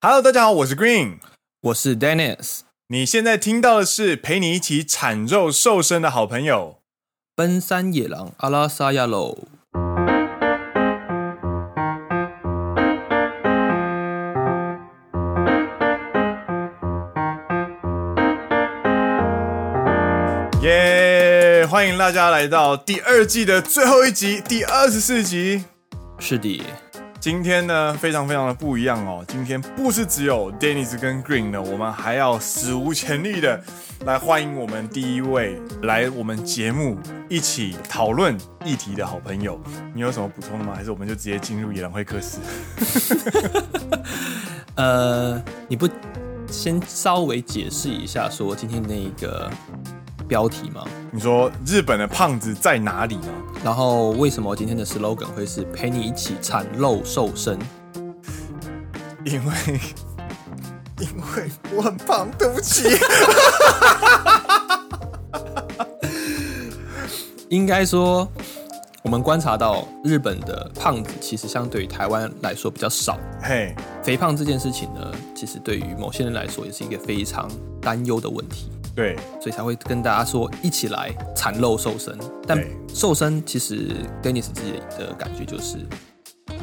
Hello，大家好，我是 Green，我是 Dennis。你现在听到的是陪你一起产肉瘦身的好朋友——奔山野狼阿拉萨亚喽。耶！欢迎大家来到第二季的最后一集，第二十四集。是的，今天呢非常非常的不一样哦。今天不是只有 Dennis 跟 Green 呢，我们还要史无前例的来欢迎我们第一位来我们节目一起讨论议题的好朋友。你有什么补充的吗？还是我们就直接进入野郎会客室？呃，你不先稍微解释一下说今天那一个？标题吗？你说日本的胖子在哪里吗？然后为什么今天的 slogan 会是陪你一起产肉瘦身？因为 因为我很胖，对不起。应该说，我们观察到日本的胖子其实相对于台湾来说比较少。嘿，肥胖这件事情呢，其实对于某些人来说也是一个非常担忧的问题。对，所以才会跟大家说一起来产肉瘦身。但瘦身其实 Dennis 自己的感觉就是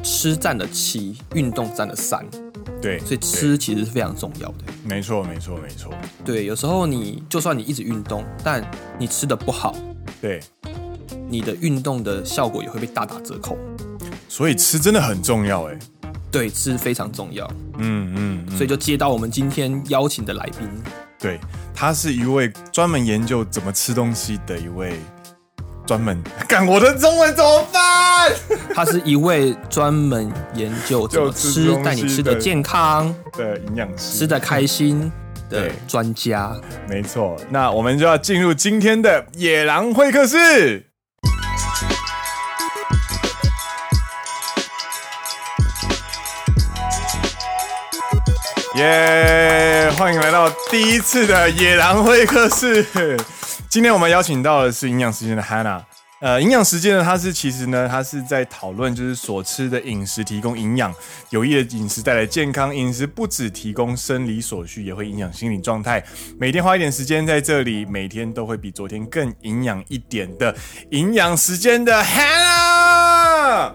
吃占了七，运动占了三。对，所以吃其实是非常重要的。没错，没错，没错。对，有时候你就算你一直运动，但你吃的不好，对，你的运动的效果也会被大打折扣。所以吃真的很重要，哎。对，吃非常重要。嗯嗯，嗯。所以就接到我们今天邀请的来宾。对，他是一位专门研究怎么吃东西的一位专门干，我的中文怎么办？他是一位专门研究怎么吃，带你吃的健康的营养师，吃的开心的专家。没错，那我们就要进入今天的野狼会客室。耶！欢迎来到第一次的野狼会客室。今天我们邀请到的是营养时间的 Hannah。呃，营养时间呢，它是其实呢，它是在讨论就是所吃的饮食提供营养，有益的饮食带来健康。饮食不只提供生理所需，也会影响心理状态。每天花一点时间在这里，每天都会比昨天更营养一点的营养时间的 Hannah。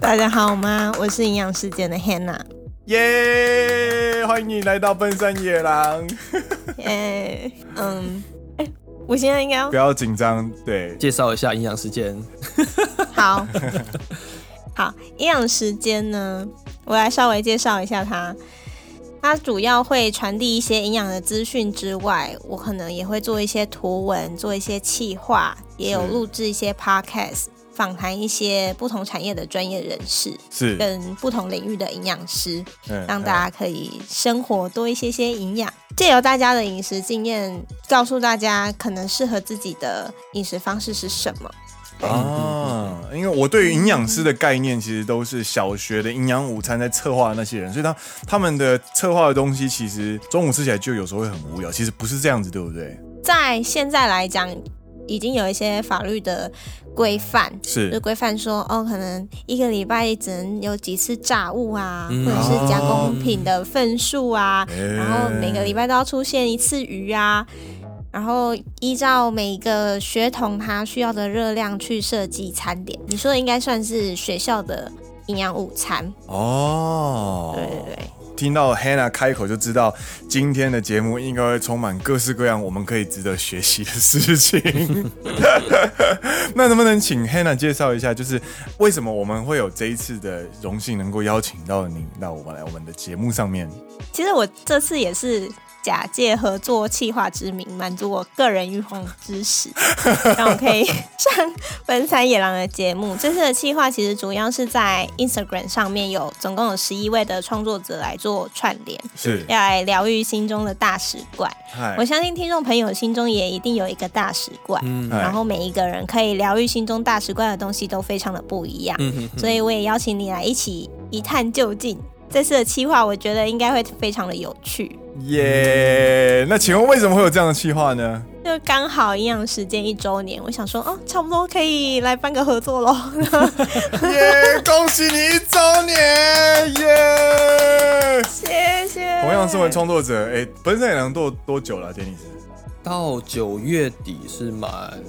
大家好吗？我是营养时间的 Hannah。耶！欢迎你来到奔山野狼。耶，嗯，哎，我现在应该要不要紧张？对，介绍一下营养时间。好，好，营养时间呢，我来稍微介绍一下它。它主要会传递一些营养的资讯之外，我可能也会做一些图文，做一些企划，也有录制一些 podcast。访谈一些不同产业的专业人士，是跟不同领域的营养师，让大家可以生活多一些些营养。借由大家的饮食经验，告诉大家可能适合自己的饮食方式是什么。啊，因为我对于营养师的概念，其实都是小学的营养午餐在策划的那些人，所以他他们的策划的东西，其实中午吃起来就有时候会很无聊。其实不是这样子，对不对？在现在来讲，已经有一些法律的。规范是，就规范说哦，可能一个礼拜只能有几次炸物啊，嗯、或者是加工品的份数啊，嗯、然后每个礼拜都要出现一次鱼啊，然后依照每一个学童他需要的热量去设计餐点。你说的应该算是学校的营养午餐哦，对对对。听到 Hannah 开口就知道，今天的节目应该会充满各式各样我们可以值得学习的事情。那能不能请 Hannah 介绍一下，就是为什么我们会有这一次的荣幸能够邀请到你那我们来我们的节目上面？其实我这次也是。假借合作企划之名，满足我个人欲望之时，让我可以上奔三野狼的节目。这次的企划其实主要是在 Instagram 上面有总共有十一位的创作者来做串联，是要来疗愈心中的大食怪。我相信听众朋友心中也一定有一个大食怪，嗯，然后每一个人可以疗愈心中大食怪的东西都非常的不一样，嗯，所以我也邀请你来一起一探究竟。这次的企划，我觉得应该会非常的有趣。耶！那请问为什么会有这样的企划呢？就刚好营养时间一周年，我想说，哦，差不多可以来办个合作喽。耶！恭喜你一周年！耶！谢谢。同样身为创作者，哎、欸，奔山野狼多多久了、啊？杰尼斯到九月底是满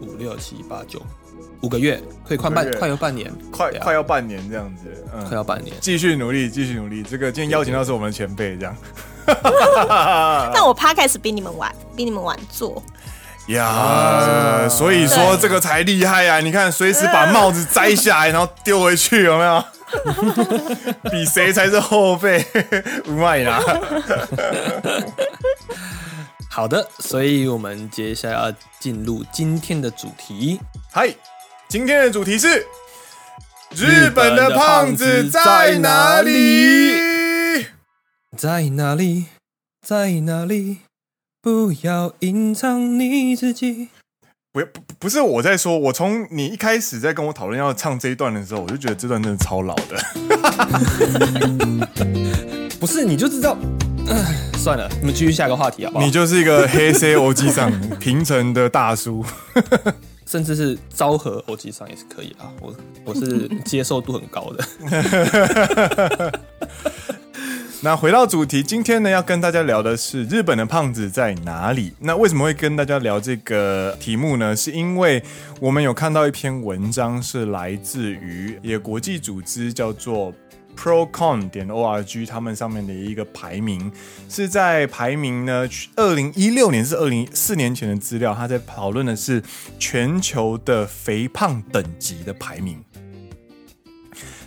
五六七八九五个月，可以快半快要半年，快快要半年这样子，嗯，快要半年，继续努力，继续努力。这个今天邀请到是我们的前辈，这样。但我 Podcast 比你们晚，比你们晚做。呀，所以说这个才厉害呀！你看，随时把帽子摘下来，然后丢回去，有没有？比谁才是后辈？不卖啦。好的，所以我们接下来要进入今天的主题。嗨，今天的主题是日本的胖子在哪里？在哪里？在哪里？不要隐藏你自己。不不不是我在说，我从你一开始在跟我讨论要唱这一段的时候，我就觉得这段真的超老的。不是，你就知道。算了，我们继续下一个话题好不好？你就是一个黑 C O G 上平成的大叔，甚至是昭和欧吉桑也是可以啊。我我是 接受度很高的。那回到主题，今天呢要跟大家聊的是日本的胖子在哪里？那为什么会跟大家聊这个题目呢？是因为我们有看到一篇文章，是来自于一个国际组织，叫做 Procon 点 org，他们上面的一个排名，是在排名呢，二零一六年是二零四年前的资料，他在讨论的是全球的肥胖等级的排名。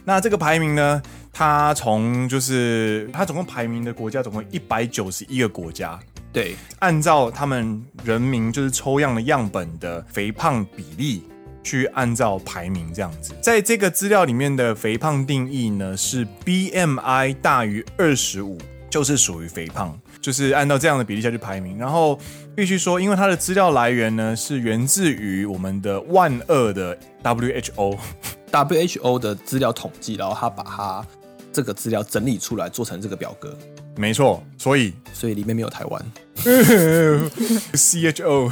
那这个排名呢？他从就是他总共排名的国家总共一百九十一个国家，对，按照他们人民就是抽样的样本的肥胖比例去按照排名这样子。在这个资料里面的肥胖定义呢是 BMI 大于二十五就是属于肥胖，就是按照这样的比例下去排名。然后必须说，因为它的资料来源呢是源自于我们的万恶的 WHO，WHO 的资料统计，然后他把它。这个资料整理出来做成这个表格，没错，所以所以里面没有台湾，C H O，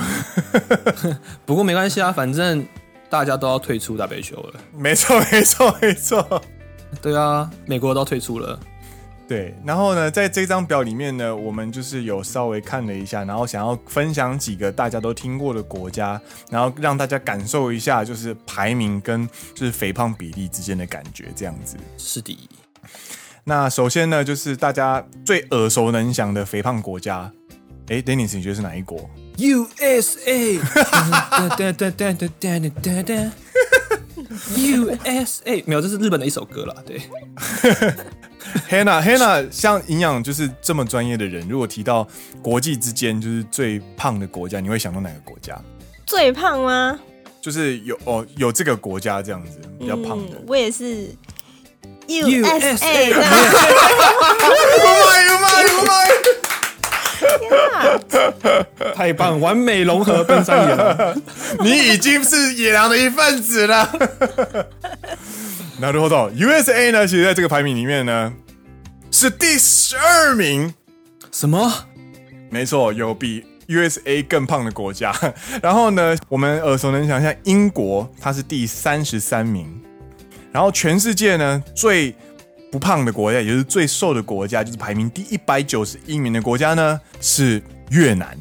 不过没关系啊，反正大家都要退出 WHO 了，没错没错没错，对啊，美国都退出了，对，然后呢，在这张表里面呢，我们就是有稍微看了一下，然后想要分享几个大家都听过的国家，然后让大家感受一下，就是排名跟就是肥胖比例之间的感觉，这样子，是的。那首先呢，就是大家最耳熟能详的肥胖国家，哎，Dennis，你觉得是哪一国？USA。USA 没有，这是日本的一首歌啦。对。Hannah，Hannah，像营养就是这么专业的人，如果提到国际之间就是最胖的国家，你会想到哪个国家？最胖吗？就是有哦，有这个国家这样子比较胖的。嗯，我也是。USA，太棒，完美融合奔山野狼，你已经是野狼的一份子了。那如果 USA 呢？其实在这个排名里面呢，是第十二名。什么？没错，有比 USA 更胖的国家。然后呢，我们耳熟能详，像英国，它是第三十三名。然后全世界呢，最不胖的国家，也就是最瘦的国家，就是排名第一百九十一名的国家呢，是越南。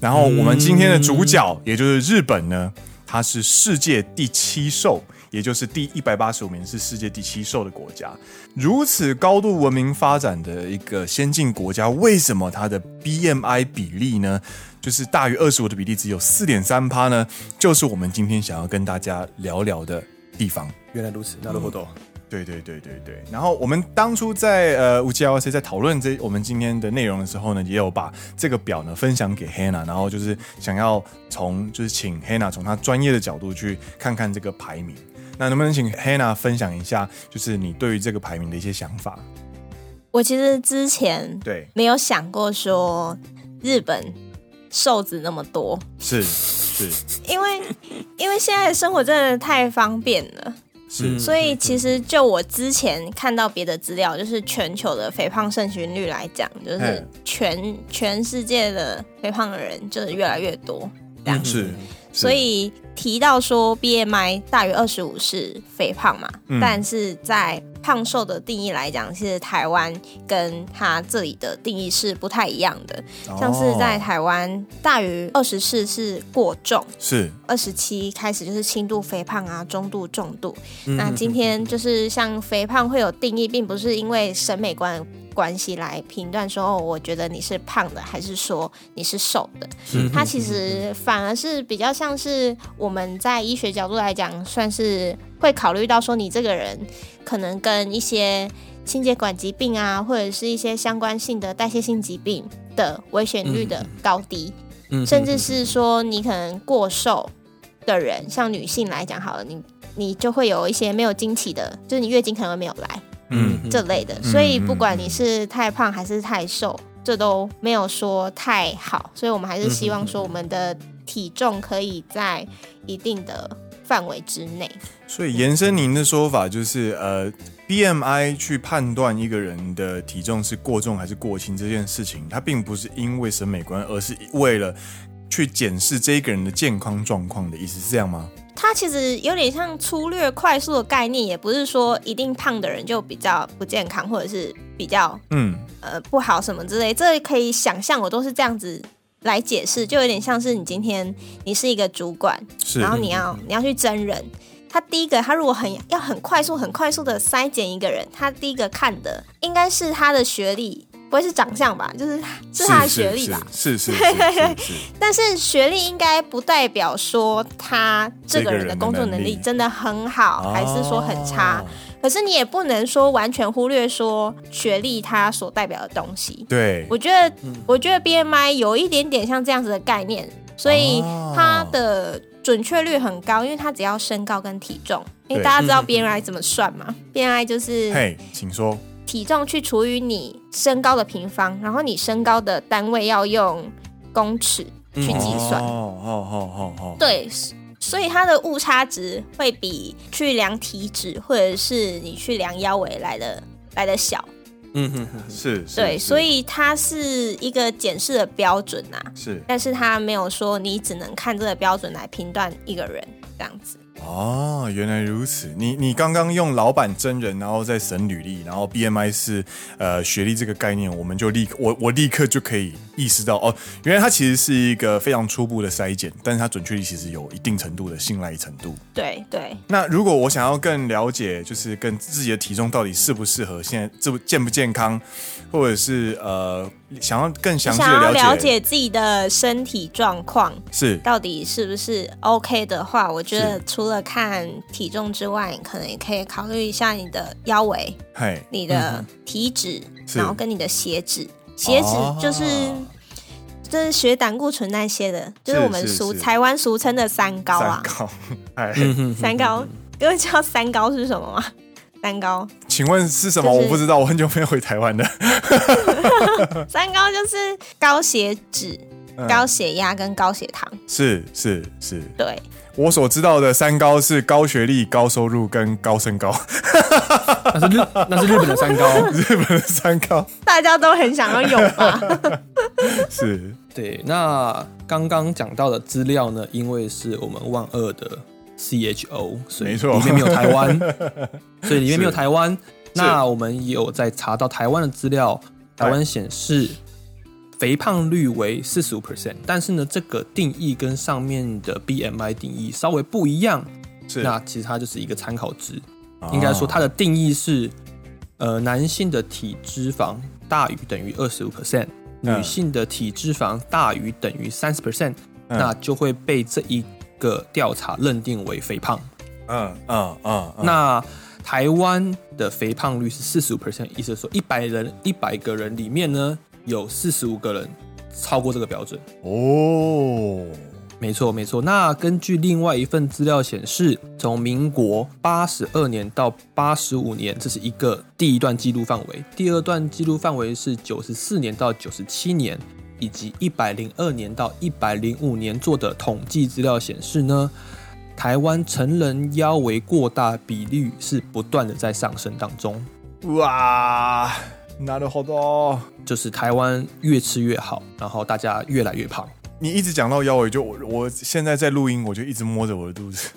然后我们今天的主角，也就是日本呢，它是世界第七瘦，也就是第一百八十五名是世界第七瘦的国家。如此高度文明发展的一个先进国家，为什么它的 BMI 比例呢，就是大于二十五的比例只有四点三趴呢？就是我们今天想要跟大家聊聊的地方。原来如此，那如何懂？对对对对对。然后我们当初在呃乌鸡 LC 在讨论这我们今天的内容的时候呢，也有把这个表呢分享给 Hannah，然后就是想要从就是请 Hannah 从他专业的角度去看看这个排名。那能不能请 Hannah 分享一下，就是你对于这个排名的一些想法？我其实之前对没有想过说日本瘦子那么多，是是，因为因为现在的生活真的太方便了。是，所以其实就我之前看到别的资料，就是全球的肥胖盛行率来讲，就是全全世界的肥胖的人就是越来越多这样子。是，所以提到说 BMI 大于二十五是肥胖嘛，嗯、但是在胖瘦的定义来讲，其实台湾跟它这里的定义是不太一样的。哦、像是在台湾，大于二十四是过重，是二十七开始就是轻度肥胖啊，中度、重度。嗯、那今天就是像肥胖会有定义，并不是因为审美观。关系来评断说哦，我觉得你是胖的，还是说你是瘦的？嗯，它其实反而是比较像是我们在医学角度来讲，算是会考虑到说你这个人可能跟一些心血管疾病啊，或者是一些相关性的代谢性疾病的危险率的高低，嗯，甚至是说你可能过瘦的人，像女性来讲好了，你你就会有一些没有经期的，就是你月经可能会没有来。嗯，这类的，所以不管你是太胖还是太瘦，这都没有说太好，所以我们还是希望说我们的体重可以在一定的范围之内。所以延伸您的说法，就是呃，BMI 去判断一个人的体重是过重还是过轻这件事情，它并不是因为审美观，而是为了去检视这一个人的健康状况的意思，是这样吗？它其实有点像粗略快速的概念，也不是说一定胖的人就比较不健康，或者是比较嗯呃不好什么之类。这可以想象，我都是这样子来解释，就有点像是你今天你是一个主管，是然后你要你要去征人，他第一个他如果很要很快速很快速的筛减一个人，他第一个看的应该是他的学历。不会是长相吧？就是是他的学历吧？是是是，是，是，是，是。但是学历应该不代表说他这个人的工作能力真的很好，还是说很差。哦。可是你也不能说完全忽略说学历它所代表的东西。对，我觉得，我觉得 BMI 有一点点像这样子的概念，所以它的准确率很高，因为它只要身高跟体重。因为大家知道 BMI 怎么算吗？BMI 就是，嘿，请说。体重去除以你身高的平方，然后你身高的单位要用公尺去计算。哦哦哦哦哦。对，所以它的误差值会比去量体脂或者是你去量腰围来的来的小。嗯哼哼，是。对，所以它是一个检视的标准呐。是。但是它没有说你只能看这个标准来评断一个人这样子。哦，原来如此。你你刚刚用老板真人，然后再审履历，然后 BMI 是呃学历这个概念，我们就立刻我我立刻就可以意识到哦，原来它其实是一个非常初步的筛检，但是它准确率其实有一定程度的信赖程度。对对。那如果我想要更了解，就是跟自己的体重到底适不适合，现在这健不健康，或者是呃。想要更详细的了解，想要了解自己的身体状况是到底是不是 OK 的话，我觉得除了看体重之外，你可能也可以考虑一下你的腰围，你的体脂，嗯，然后跟你的血脂，血脂就是，哦，就是血胆固醇那些的，就是我们俗台湾俗称的三高啊，三高，三高，各位知道三高是什么吗？三高，请问是什么？就是、我不知道，我很久没有回台湾了。三高就是高血脂、嗯、高血压跟高血糖。是是是，对。我所知道的三高是高学历、高收入跟高身高。那是日那是日本的三高，日本的三高，大家都很想要有吧？是，对。那刚刚讲到的资料呢？因为是我们万恶的。CHO，所以里面没有台湾，所以里面没有台湾。那我们有在查到台湾的资料，台湾显示肥胖率为四十五 percent，但是呢，这个定义跟上面的 BMI 定义稍微不一样。是，那其实它就是一个参考值，应该说它的定义是，呃，男性的体脂肪大于等于二十五 percent，女性的体脂肪大于等于三十 percent，那就会被这一。个调查认定为肥胖，嗯嗯嗯，那台湾的肥胖率是四十五 percent，意思是说一百人一百个人里面呢，有四十五个人超过这个标准。哦，没错没错。那根据另外一份资料显示，从民国八十二年到八十五年，这是一个第一段记录范围；第二段记录范围是九十四年到九十七年。以及一百零二年到一百零五年做的统计资料显示呢，台湾成人腰围过大比率是不断的在上升当中。哇，那都好多，就是台湾越吃越好，然后大家越来越胖。你一直讲到腰围，就我我现在在录音，我就一直摸着我的肚子。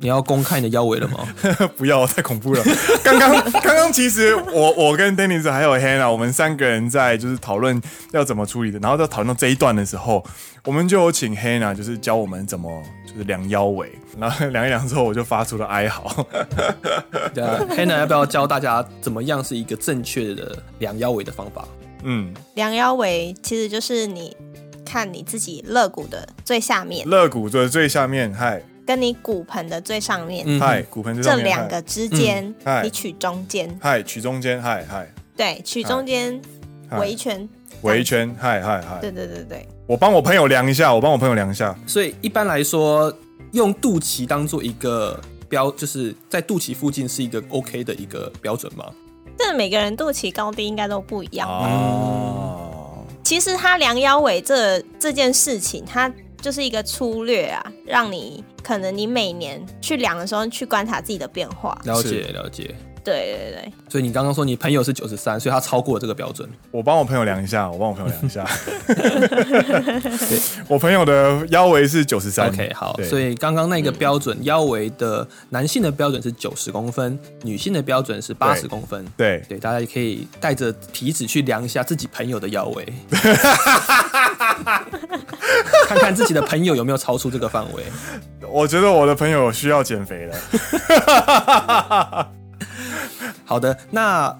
你要公开你的腰围了吗？不要，太恐怖了。刚刚刚刚其实我我跟 Dennis 还有 Hannah，我们三个人在就是讨论要怎么处理的，然后在讨论到这一段的时候，我们就有请 Hannah 就是教我们怎么就是量腰围，然后 量一量之后，我就发出了哀嚎。对啊，Hannah 要不要教大家怎么样是一个正确的量腰围的方法？嗯，量腰围其实就是你看你自己肋骨的最下面，肋骨的最下面，嗨。跟你骨盆的最上面，嗨，骨盆这两个之间，你取中间，嗨，取中间，嗨嗨，对，取中间围一圈，围一圈，嗨嗨嗨，对对对对，我帮我朋友量一下，我帮我朋友量一下。所以一般来说，用肚脐当做一个标，就是在肚脐附近是一个 OK 的一个标准吗？这每个人肚脐高低应该都不一样哦。其实他量腰围这这件事情，他。就是一个粗略啊，让你可能你每年去量的时候去观察自己的变化。了解了解，对对对。所以你刚刚说你朋友是九十三，所以他超过了这个标准。我帮我朋友量一下，我帮我朋友量一下。对，我朋友的腰围是九十三。OK，好。所以刚刚那个标准腰围的男性的标准是九十公分，女性的标准是八十公分。对对，大家也可以带着体脂去量一下自己朋友的腰围。看看自己的朋友有没有超出这个范围。我觉得我的朋友需要减肥了。好的，那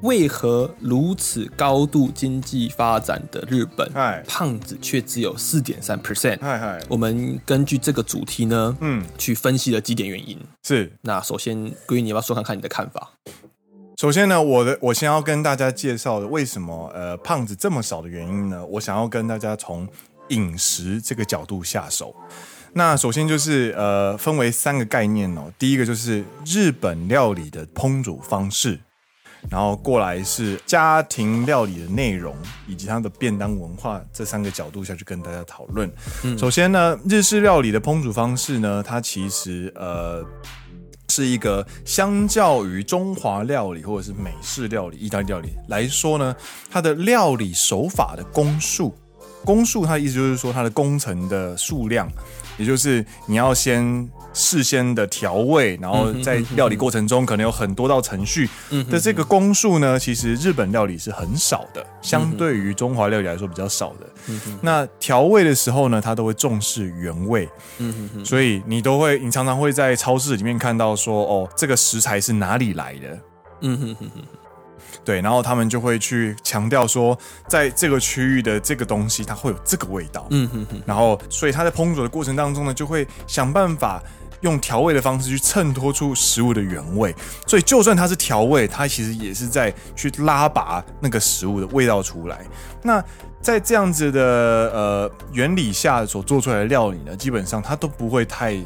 为何如此高度经济发展的日本，胖子却只有四点三 percent？我们根据这个主题呢，嗯，去分析了几点原因。是，那首先，Green，你要不要说看看你的看法？首先呢，我的我先要跟大家介绍的为什么呃胖子这么少的原因呢？我想要跟大家从饮食这个角度下手。那首先就是呃分为三个概念哦。第一个就是日本料理的烹煮方式，然后过来是家庭料理的内容以及它的便当文化这三个角度下去跟大家讨论。嗯，首先呢，日式料理的烹煮方式呢，它其实呃。是一个相较于中华料理或者是美式料理、意大利料理来说呢，它的料理手法的工数，工数它的意思就是说它的工程的数量，也就是你要先。事先的调味，然后在料理过程中可能有很多道程序的这个工数呢，其实日本料理是很少的，相对于中华料理来说比较少的。那调味的时候呢，它都会重视原味，所以你都会，你常常会在超市里面看到说，哦，这个食材是哪里来的？对，然后他们就会去强调说，在这个区域的这个东西，它会有这个味道。嗯哼哼。然后，所以他在烹煮的过程当中呢，就会想办法用调味的方式去衬托出食物的原味。所以，就算它是调味，它其实也是在去拉拔那个食物的味道出来。那在这样子的呃原理下所做出来的料理呢，基本上它都不会太。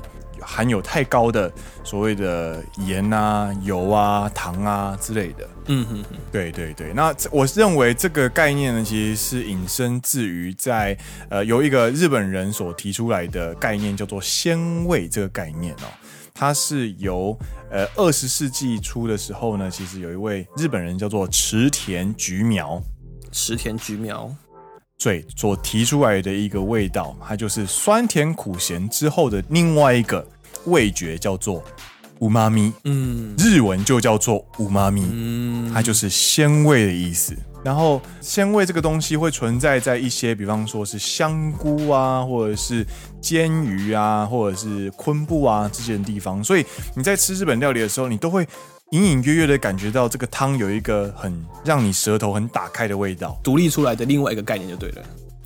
含有太高的所谓的盐啊、油啊、糖啊之类的。嗯哼哼，对对对。那我认为这个概念呢，其实是引申自于在呃由一个日本人所提出来的概念，叫做鲜味这个概念哦。它是由呃二十世纪初的时候呢，其实有一位日本人叫做池田菊苗。池田菊苗。对，所提出来的一个味道，它就是酸甜苦咸之后的另外一个味觉，叫做うまみ。嗯，日文就叫做うまみ，嗯，它就是鲜味的意思。然后鲜味这个东西会存在在一些，比方说是香菇啊，或者是煎鱼啊，或者是昆布啊这些地方。所以你在吃日本料理的时候，你都会。隐隐约约的感觉到这个汤有一个很让你舌头很打开的味道，独立出来的另外一个概念就对了。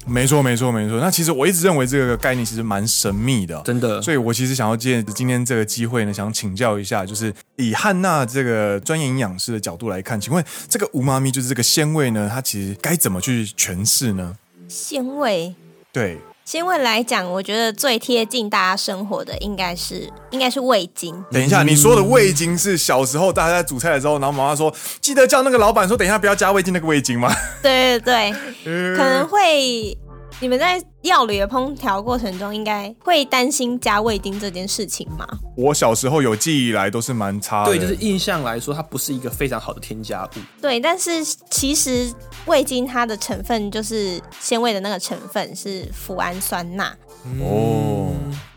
没错，没错，没错。那其实我一直认为这个概念其实蛮神秘的，真的。所以我其实想要借今天这个机会呢，想请教一下，就是以汉娜这个专业营养师的角度来看，请问这个うまみ就是这个鲜味呢，它其实该怎么去诠释呢？鲜味，对。 鲜味来讲，我觉得最贴近大家生活的应该是应该是味精。等一下，你说的味精是小时候大家在煮菜的时候，然后妈妈说记得叫那个老板说，等一下不要加味精那个味精吗？对对对，可能会。你们在料理的烹调过程中，应该会担心加味精这件事情吗？我小时候有记忆以来都是蛮差的。对，就是印象来说，它不是一个非常好的添加物。对，但是其实味精它的成分就是鲜味的那个成分是脯氨酸钠。哦。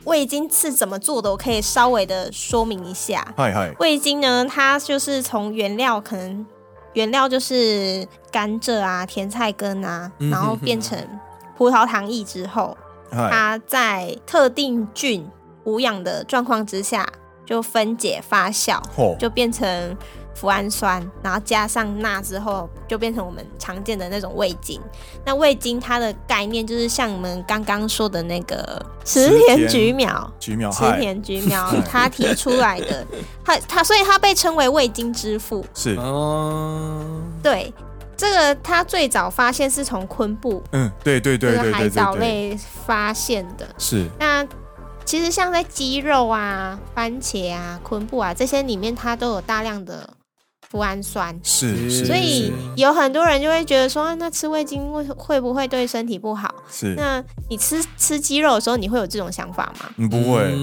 味精是怎么做的，我可以稍微的说明一下。嗨嗨，味精呢，它就是从原料可能原料就是甘蔗啊、甜菜根啊，然后变成葡萄糖液之后，它在特定菌无氧的状况之下就分解发酵，就变成。脯氨酸，然后加上钠之后，就变成我们常见的那种味精。那味精它的概念就是像我们刚刚说的那个池田菊苗，菊苗，池田菊苗，他提出来的，他他，所以他被称为味精之父。是。哦，对，这个它最早发现是从昆布，嗯，对对对对对，海藻类发现的。是那。其实像在鸡肉啊、番茄啊、昆布啊这些里面，它都有大量的脯氨酸。是，是，所以有很多人就会觉得说，那吃味精会会不会对身体不好？是。那你吃吃鸡肉的时候，你会有这种想法吗？你不会。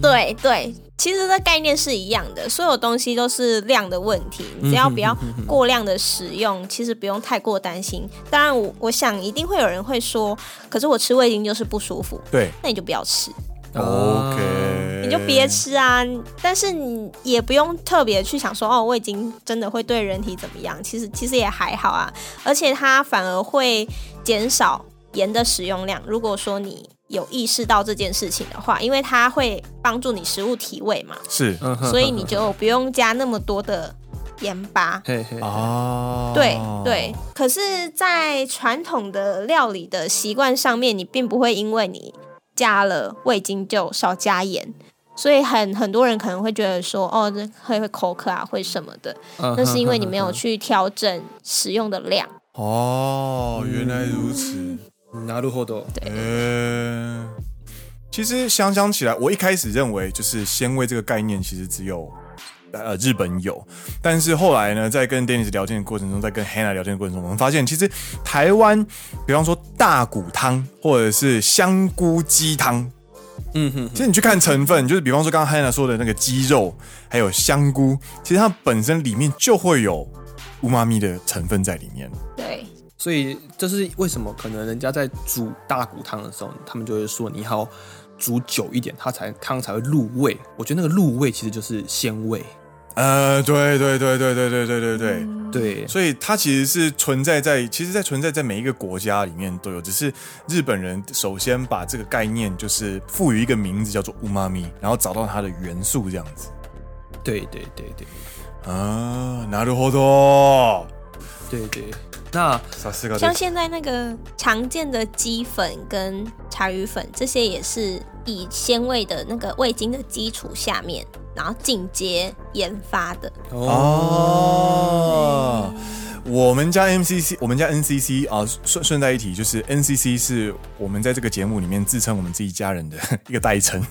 对对，其实这概念是一样的，所有东西都是量的问题，你只要不要过量的使用，其实不用太过担心。当然，我我想一定会有人会说，可是我吃味精就是不舒服。对，那你就不要吃。OK，你就别吃啊！但是你也不用特别去想说哦，我已经真的会对人体怎么样？其实其实也还好啊，而且它反而会减少盐的使用量。如果说你有意识到这件事情的话，因为它会帮助你食物提味嘛，是，所以你就不用加那么多的盐巴。哦，对对。可是，在传统的料理的习惯上面，你并不会因为你。加了味精就少加盐，所以很很多人可能会觉得说，哦，这会会口渴啊，会什么的。那、uh, 是因为你没有去调整使用的量。哦，原来如此。なるほど。对。呃，其实想想起来，我一开始认为就是鲜味这个概念，其实只有。 呃，日本有，但是后来呢，在跟 Dennis 聊天的过程中，在跟 Hannah 聊天的过程中，我们发现其实台湾，比方说大骨汤或者是香菇鸡汤，嗯哼，其实你去看成分，就是比方说刚刚 Hannah 说的那个鸡肉，还有香菇，其实它本身里面就会有乌妈咪的成分在里面。对，所以这是为什么可能人家在煮大骨汤的时候，他们就会说你好煮久一点，它才汤才会入味。我觉得那个入味其实就是鲜味。呃，对对对对对对对对对、嗯、对，所以它其实是存在在，其实，在存在在每一个国家里面都有，只是日本人首先把这个概念就是赋予一个名字叫做乌妈咪，然后找到它的元素这样子。对对对对，啊，なるほど。对对，那像现在那个常见的鸡粉跟茶鱼粉，这些也是以鲜味的那个味精的基础下面。 然后进阶研发的哦。我们家 MCC，我们家 NCC 啊，顺顺带一提，就是 NCC 是我们在这个节目里面自称我们自己家人的 一个代称。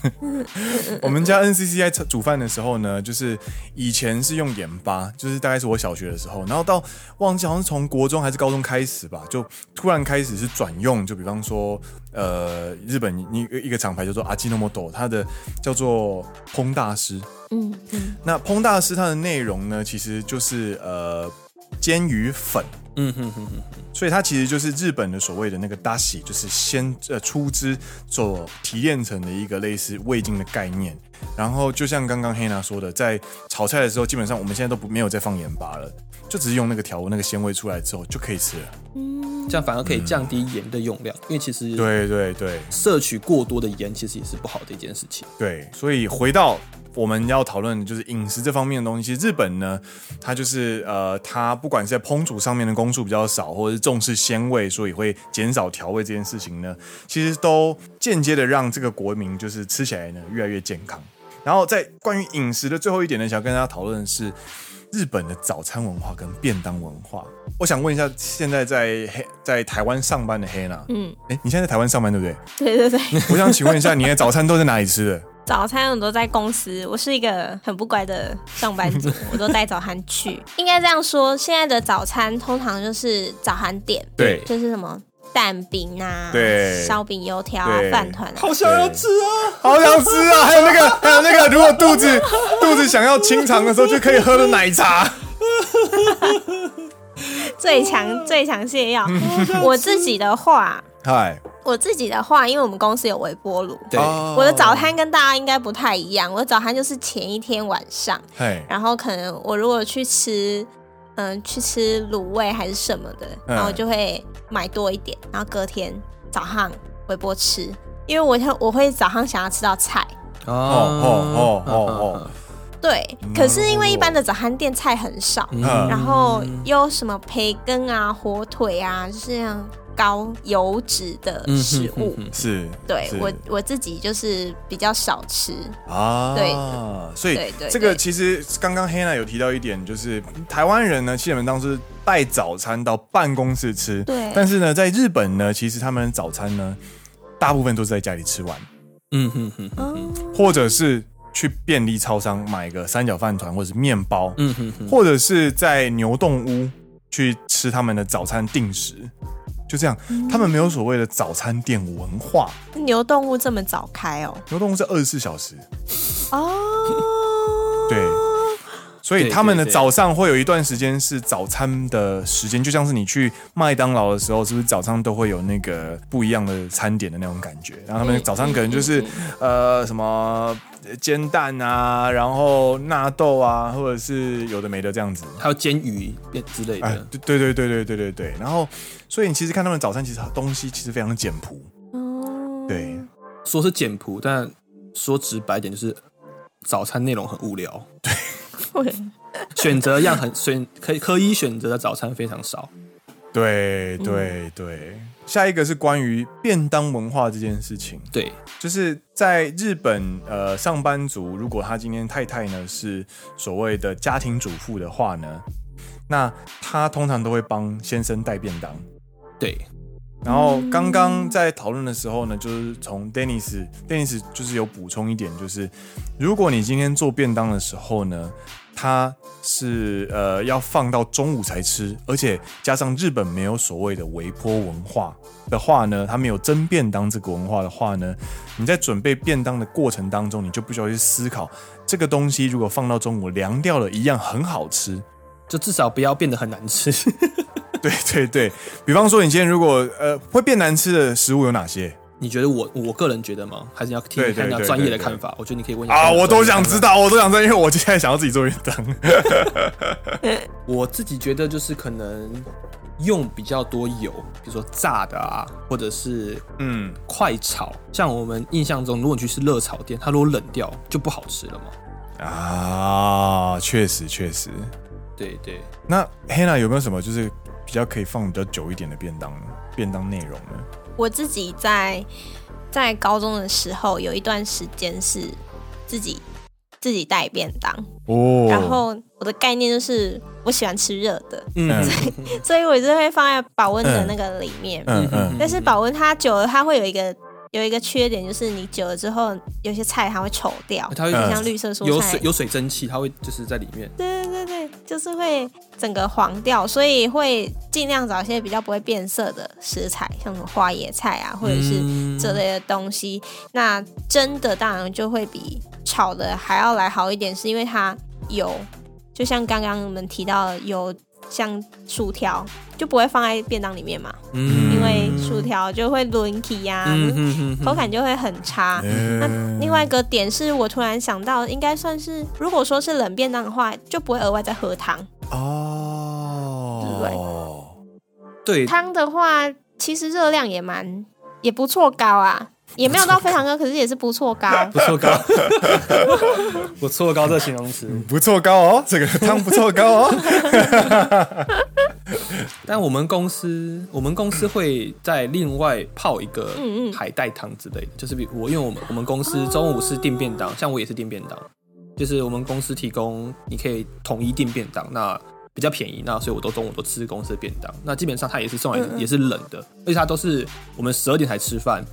我们家 NCC 在煮饭的时候呢，就是以前是用盐巴，就是大概是我小学的时候，然后到忘记好像是从国中还是高中开始吧，就突然开始是转用，就比方说呃，日本一一个厂牌叫做阿基诺摩多，它的叫做烹大师。嗯嗯，那烹大师它的内容呢，其实就是呃。煎鱼粉，嗯哼哼哼，所以它其实就是日本的所谓的那个 dashi，就是先呃出汁所提炼成的一个类似味精的概念。然后就像刚刚黑娜说的，在炒菜的时候，基本上我们现在都不没有再放盐巴了，就只是用那个调那个鲜味出来之后就可以吃了。嗯，这样反而可以降低盐的用量，嗯、因为其实对对对，摄取过多的盐其实也是不好的一件事情。对，所以回到。我们要讨论的就是饮食这方面的东西。日本呢，它就是呃，它不管是在烹煮上面的工数比较少，或者是重视鲜味，所以会减少调味这件事情呢，其实都间接的让这个国民就是吃起来呢越来越健康。然后在关于饮食的最后一点呢，想要跟大家讨论的是日本的早餐文化跟便当文化。我想问一下，现在在黑在台湾上班的黑娜，嗯，哎，你现在在台湾上班对不对？对对对。我想请问一下，你的早餐都在哪里吃的？早餐我都在公司，我是一个很不乖的上班族，我都带早餐去。应该这样说，现在的早餐通常就是早餐店，对，就是什么蛋饼啊，对，烧饼、油条啊、饭团啊，好想要吃啊，好想吃啊！还有那个，还有那个，如果肚子肚子想要清肠的时候，就可以喝的奶茶，最强最强泻药。我自己的话，嗨。我自己的话，因为我们公司有微波炉，对，我的早餐跟大家应该不太一样。我的早餐就是前一天晚上，嘿。然后可能我如果去吃，嗯，去吃卤味还是什么的，然后就会买多一点，然后隔天早上微波吃，因为我我会早上想要吃到菜。哦哦哦哦哦，对，可是因为一般的早餐店菜很少，嗯。然后又什么培根啊、火腿啊，就是这样高油脂的食物。是，对我我自己就是比较少吃。啊。对，所以这个其实刚刚 Hannah 有提到一点，就是台湾人呢基本上是带早餐到办公室吃，对。但是呢，在日本呢，其实他们早餐呢，大部分都是在家里吃完。嗯哼哼，哼，或者是去便利超商买个三角饭团或者是面包，嗯哼哼，或者是在牛洞屋去吃他们的早餐定时，就这样，嗯、他们没有所谓的早餐店文化。牛动物这么早开哦？牛动物是二十四小时哦，对。所以他们的早上会有一段时间是早餐的时间，就像是你去麦当劳的时候，是不是早上都会有那个不一样的餐点的那种感觉？然后他们早餐可能就是呃什么煎蛋啊，然后纳豆啊，或者是有的没的这样子，还有煎鱼之类的。哎，对对对对对对对对。然后，所以你其实看他们早餐，其实东西其实非常简朴。哦，对，说是简朴，但说直白点就是早餐内容很无聊。对。选择样很选可以可以选择的早餐非常少。对对对，下一个是关于便当文化这件事情。对，就是在日本，呃，上班族如果他今天太太呢是所谓的家庭主妇的话呢，那他通常都会帮先生带便当。对。然后刚刚在讨论的时候呢，就是从 Dennis，Dennis 就是有补充一点，就是如果你今天做便当的时候呢，它是呃要放到中午才吃，而且加上日本没有所谓的微波文化的话呢，它没有蒸便当这个文化的话呢，你在准备便当的过程当中，你就不需要去思考这个东西如果放到中午凉掉了，一样很好吃，就至少不要变得很难吃。对对对，比方说你今天如果呃会变难吃的食物有哪些？你觉得我我个人觉得吗？还是你要听看专业的看法？我觉得你可以问一下啊，我都想知道，我都想知道，因为我现在想要自己做便当。我自己觉得就是可能用比较多油，比如说炸的啊，或者是嗯快炒。像我们印象中，如果你去吃热炒店，它如果冷掉就不好吃了嘛。啊，确实确实，对对。那 Hannah 有没有什么就是？比较可以放比较久一点的便当，便当内容呢？我自己在在高中的时候有一段时间是自己自己带便当。哦，然后我的概念就是我喜欢吃热的，嗯，所以所以我就会放在保温的那个里面，嗯嗯，但是保温它久了，它会有一个有一个缺点，就是你久了之后，有些菜它会丑掉，它会像绿色蔬菜有水有水蒸气，它会就是在里面，对对对对，就是会。整个黄掉，所以会尽量找一些比较不会变色的食材，像什么花椰菜啊，或者是这类的东西。嗯、那蒸的当然就会比炒的还要来好一点，是因为它油，就像刚刚我们提到的油，像薯条就不会放在便当里面嘛，嗯、因为薯条就会轮起呀，口感就会很差。嗯、那另外一个点是我突然想到，应该算是如果说是冷便当的话，就不会额外再喝汤。哦，对，汤的话，其实热量也蛮也不错高啊，也没有到非常高，可是也是不错高，不错高，不错高这形容词，不错高哦，这个汤不错高哦。但我们公司，我们公司会在另外泡一个海带汤之类的，就是比我，因为我们我们公司中午是订便当，像我也是订便当。就是我们公司提供，你可以统一订便当，那比较便宜，那所以我都中午都吃公司的便当。那基本上它也是送来，也是冷的，而且它都是我们十二点才吃饭，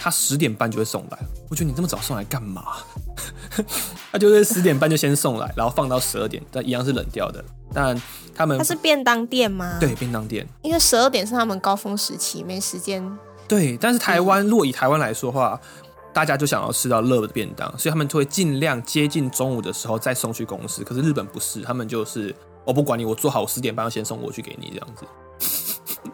它十点半就会送来。我觉得你这么早送来干嘛？他就是十点半就先送来，然后放到十二点，但一样是冷掉的。但他们他是便当店吗？对，便当店，因为十二点是他们高峰时期，没时间。对，但是台湾，如果以台湾来说的话。大家就想要吃到热的便当，所以他们就会尽量接近中午的时候再送去公司。可是日本不是，他们就是我不管你，我做好十点半要先送过去给你这样子。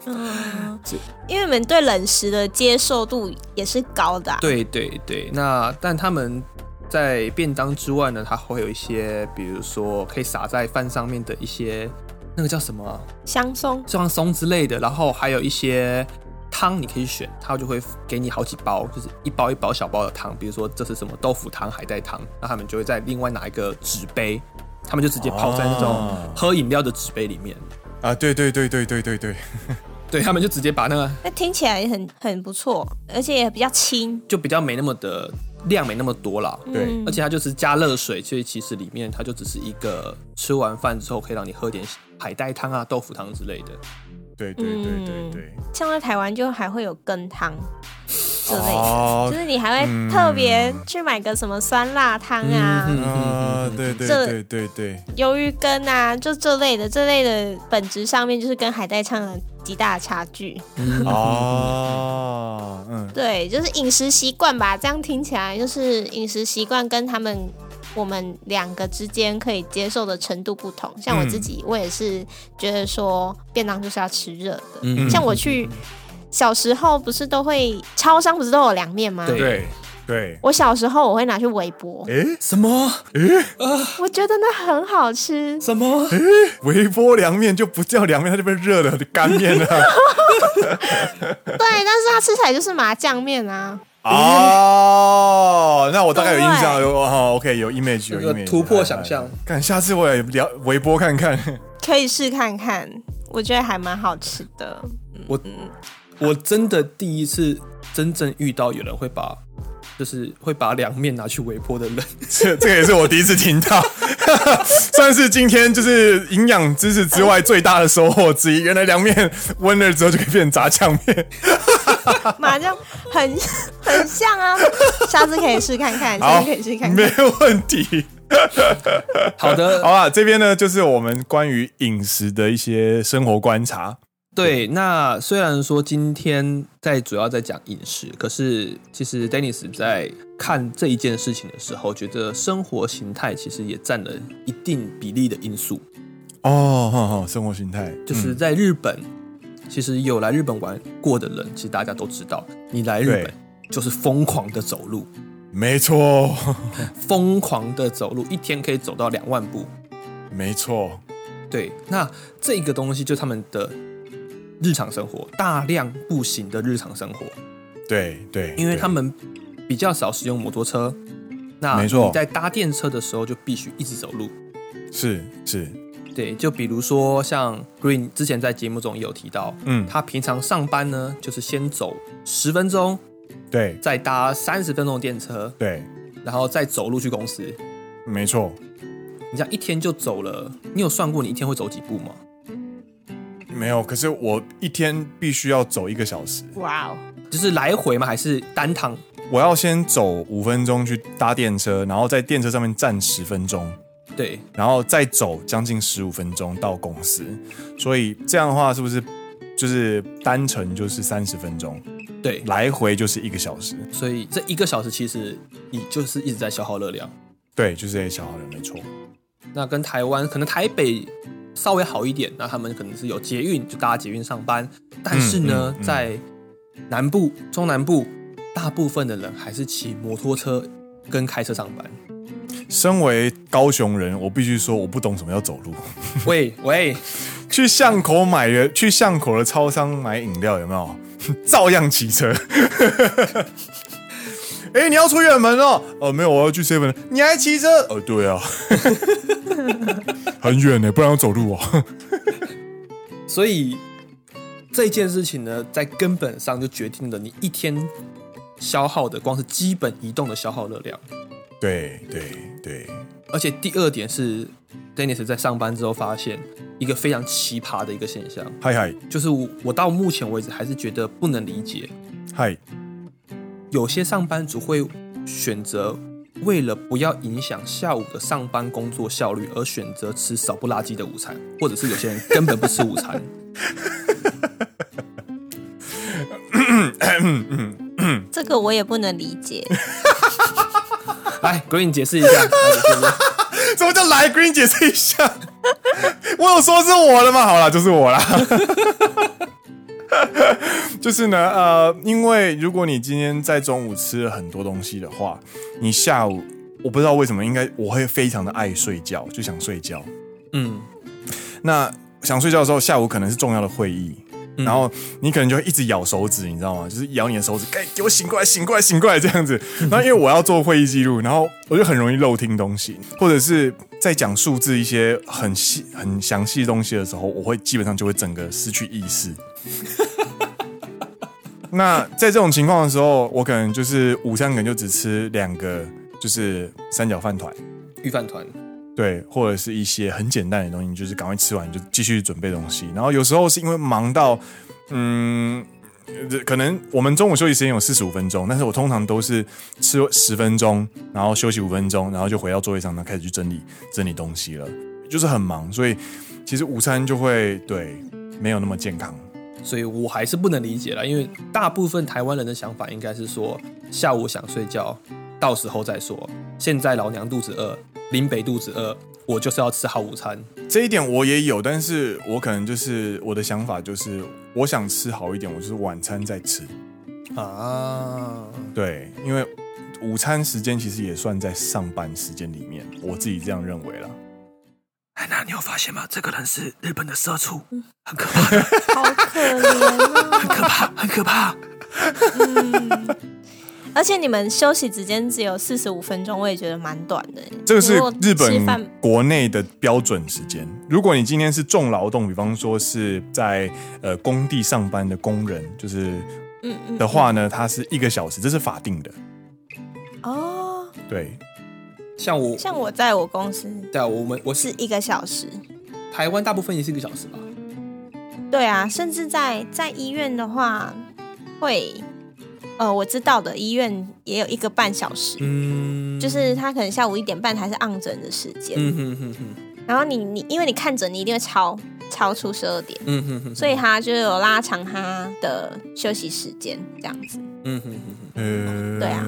嗯，因为你们对冷食的接受度也是高的、啊。对对对，那但他们在便当之外呢，它会有一些，比如说可以撒在饭上面的一些，那个叫什么？香松、香松之类的，然后还有一些。汤你可以选，他就会给你好几包，就是一包一包小包的汤。比如说这是什么豆腐汤、海带汤，那他们就会再另外拿一个纸杯，他们就直接泡在那种喝饮料的纸杯里面。啊，对对对对对对对，对他们就直接把那个，那听起来也很很不错，而且也比较轻，就比较没那么的量，没那么多啦。对，嗯、而且它就是加热水，所以其实里面它就只是一个吃完饭之后可以让你喝点海带汤啊、豆腐汤之类的。对对对对对，像在台湾就还会有羹汤之类的，就是你还会特别去买个什么酸辣汤啊，啊，对对对对对，鱿鱼羹啊，就这类的，这类的本质上面就是跟海带汤有极大的差距。哦，嗯，对，就是饮食习惯吧，这样听起来就是饮食习惯跟他们。我们两个之间可以接受的程度不同，像我自己，我也是觉得说便当就是要吃热的。嗯，像我去小时候不是都会超商不是都有凉面吗？对对。我小时候我会拿去微波。哎，什么？哎，我觉得那很好吃。什么？哎，微波凉面就不叫凉面，它就变热的干面了。对，但是它吃起来就是麻酱面啊。哦，那我大概有印象，有哦，OK，有 image，有 image，突破想象。看下次我也聊微波看看，可以试看看，我觉得还蛮好吃的。我我真的第一次真正遇到有人会把，就是会把凉面拿去微波的人，这这个也是我第一次听到，算是今天就是营养知识之外最大的收获之一。原来凉面温了之后就可以变成炸酱面。麻酱很很像啊，下次可以试看看，下次可以试看看，没问题。好的，好啊，这边呢就是我们关于饮食的一些生活观察。对，那虽然说今天在主要在讲饮食，可是其实 Dennis 在看这一件事情的时候，觉得生活形态其实也占了一定比例的因素。哦，好好，生活形态就是在日本。其实有来日本玩过的人，其实大家都知道，你来日本就是疯狂的走路，没错，疯狂的走路，一天可以走到两万步，没错，对，那这个东西就是他们的日常生活，大量步行的日常生活，对对，因为他们比较少使用摩托车，那没错，你在搭电车的时候就必须一直走路，是是。对，就比如说像 Green 之前在节目中也有提到，嗯，他平常上班呢，就是先走十分钟，对，再搭三十分钟的电车，对，然后再走路去公司。没错，你这样一天就走了，你有算过你一天会走几步吗？没有，可是我一天必须要走一个小时。哇哦，就是来回吗？还是单趟？我要先走五分钟去搭电车，然后在电车上面站十分钟。对，然后再走将近十五分钟到公司，所以这样的话是不是就是单程就是三十分钟？对，来回就是一个小时，所以这一个小时其实你就是一直在消耗热量。对，就是在消耗热量，没错。那跟台湾可能台北稍微好一点，那他们可能是有捷运就搭捷运上班，但是呢，嗯嗯嗯、在南部、中南部，大部分的人还是骑摩托车跟开车上班。身为高雄人，我必须说，我不懂什么叫走路。喂喂，去巷口买的，去巷口的超商买饮料有没有？照样骑车。哎、欸，你要出远门哦？哦，没有，我要去 seven。你还骑车？哦，对啊，很远呢，不然要走路哦。所以这件事情呢，在根本上就决定了你一天消耗的光是基本移动的消耗热量。对对对，而且第二点是，Dennis 在上班之后发现一个非常奇葩的一个现象。嗨嗨，就是我，我到目前为止还是觉得不能理解。嗨，有些上班族会选择为了不要影响下午的上班工作效率而选择吃少不拉几的午餐，或者是有些人根本不吃午餐。这个我也不能理解。来，Green 解释一下，什么叫来？Green 解释一下，我有说是我的吗？好了，就是我啦。就是呢，呃，因为如果你今天在中午吃了很多东西的话，你下午我不知道为什么，应该我会非常的爱睡觉，就想睡觉。嗯，那想睡觉的时候，下午可能是重要的会议。然后你可能就会一直咬手指，你知道吗？就是咬你的手指，给给我醒过来，醒过来，醒过来这样子。然后因为我要做会议记录，然后我就很容易漏听东西，或者是在讲数字一些很细、很详细的东西的时候，我会基本上就会整个失去意识。那在这种情况的时候，我可能就是午餐可能就只吃两个，就是三角饭团、御饭团。对，或者是一些很简单的东西，就是赶快吃完就继续准备东西。然后有时候是因为忙到，嗯，可能我们中午休息时间有四十五分钟，但是我通常都是吃十分钟，然后休息五分钟，然后就回到座位上，然后开始去整理整理东西了，就是很忙，所以其实午餐就会对没有那么健康。所以我还是不能理解了，因为大部分台湾人的想法应该是说下午想睡觉，到时候再说。现在老娘肚子饿。林北肚子饿，我就是要吃好午餐。这一点我也有，但是我可能就是我的想法就是，我想吃好一点，我就是晚餐再吃。啊，对，因为午餐时间其实也算在上班时间里面，我自己这样认为了。安娜，你有发现吗？这个人是日本的社畜，很可怕，好可怜啊，很可怕，很可怕。嗯而且你们休息时间只有四十五分钟，我也觉得蛮短的。这个是日本国内的标准时间。如果你今天是重劳动，比方说是在呃工地上班的工人，就是嗯嗯的话呢，它是一个小时，这是法定的。哦，对，像我像我在我公司，对啊，我们我是一个小时。台湾大部分也是一个小时吧？对啊，甚至在在医院的话会。呃，我知道的医院也有一个半小时，嗯，就是他可能下午一点半还是按诊的时间，嗯哼哼哼，然后你你因为你看诊，你一定会超超出十二点，嗯哼哼，所以他就有拉长他的休息时间这样子，嗯哼哼哼，呃，对啊，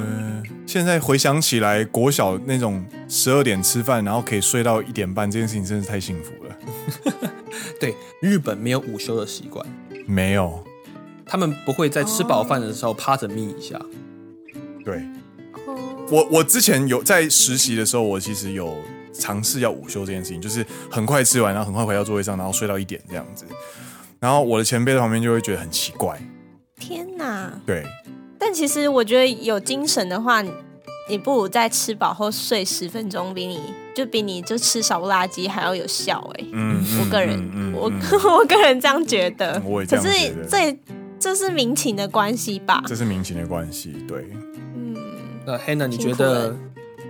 现在回想起来，国小那种十二点吃饭，然后可以睡到一点半，这件事情真是太幸福了。对，日本没有午休的习惯，没有。他们不会在吃饱饭的时候趴着眯一下。对，我我之前有在实习的时候，我其实有尝试要午休这件事情，就是很快吃完，然后很快回到座位上，然后睡到一点这样子。然后我的前辈在旁边就会觉得很奇怪。天哪！对。但其实我觉得有精神的话，你不如在吃饱后睡十分钟，比你就比你就吃少不拉几还要有效哎。嗯，我个人，嗯嗯嗯、我 我个人这样觉得。我也这样觉得。可是这。这是民情的关系吧？这是民情的关系，对。嗯，那 Hannah，你觉得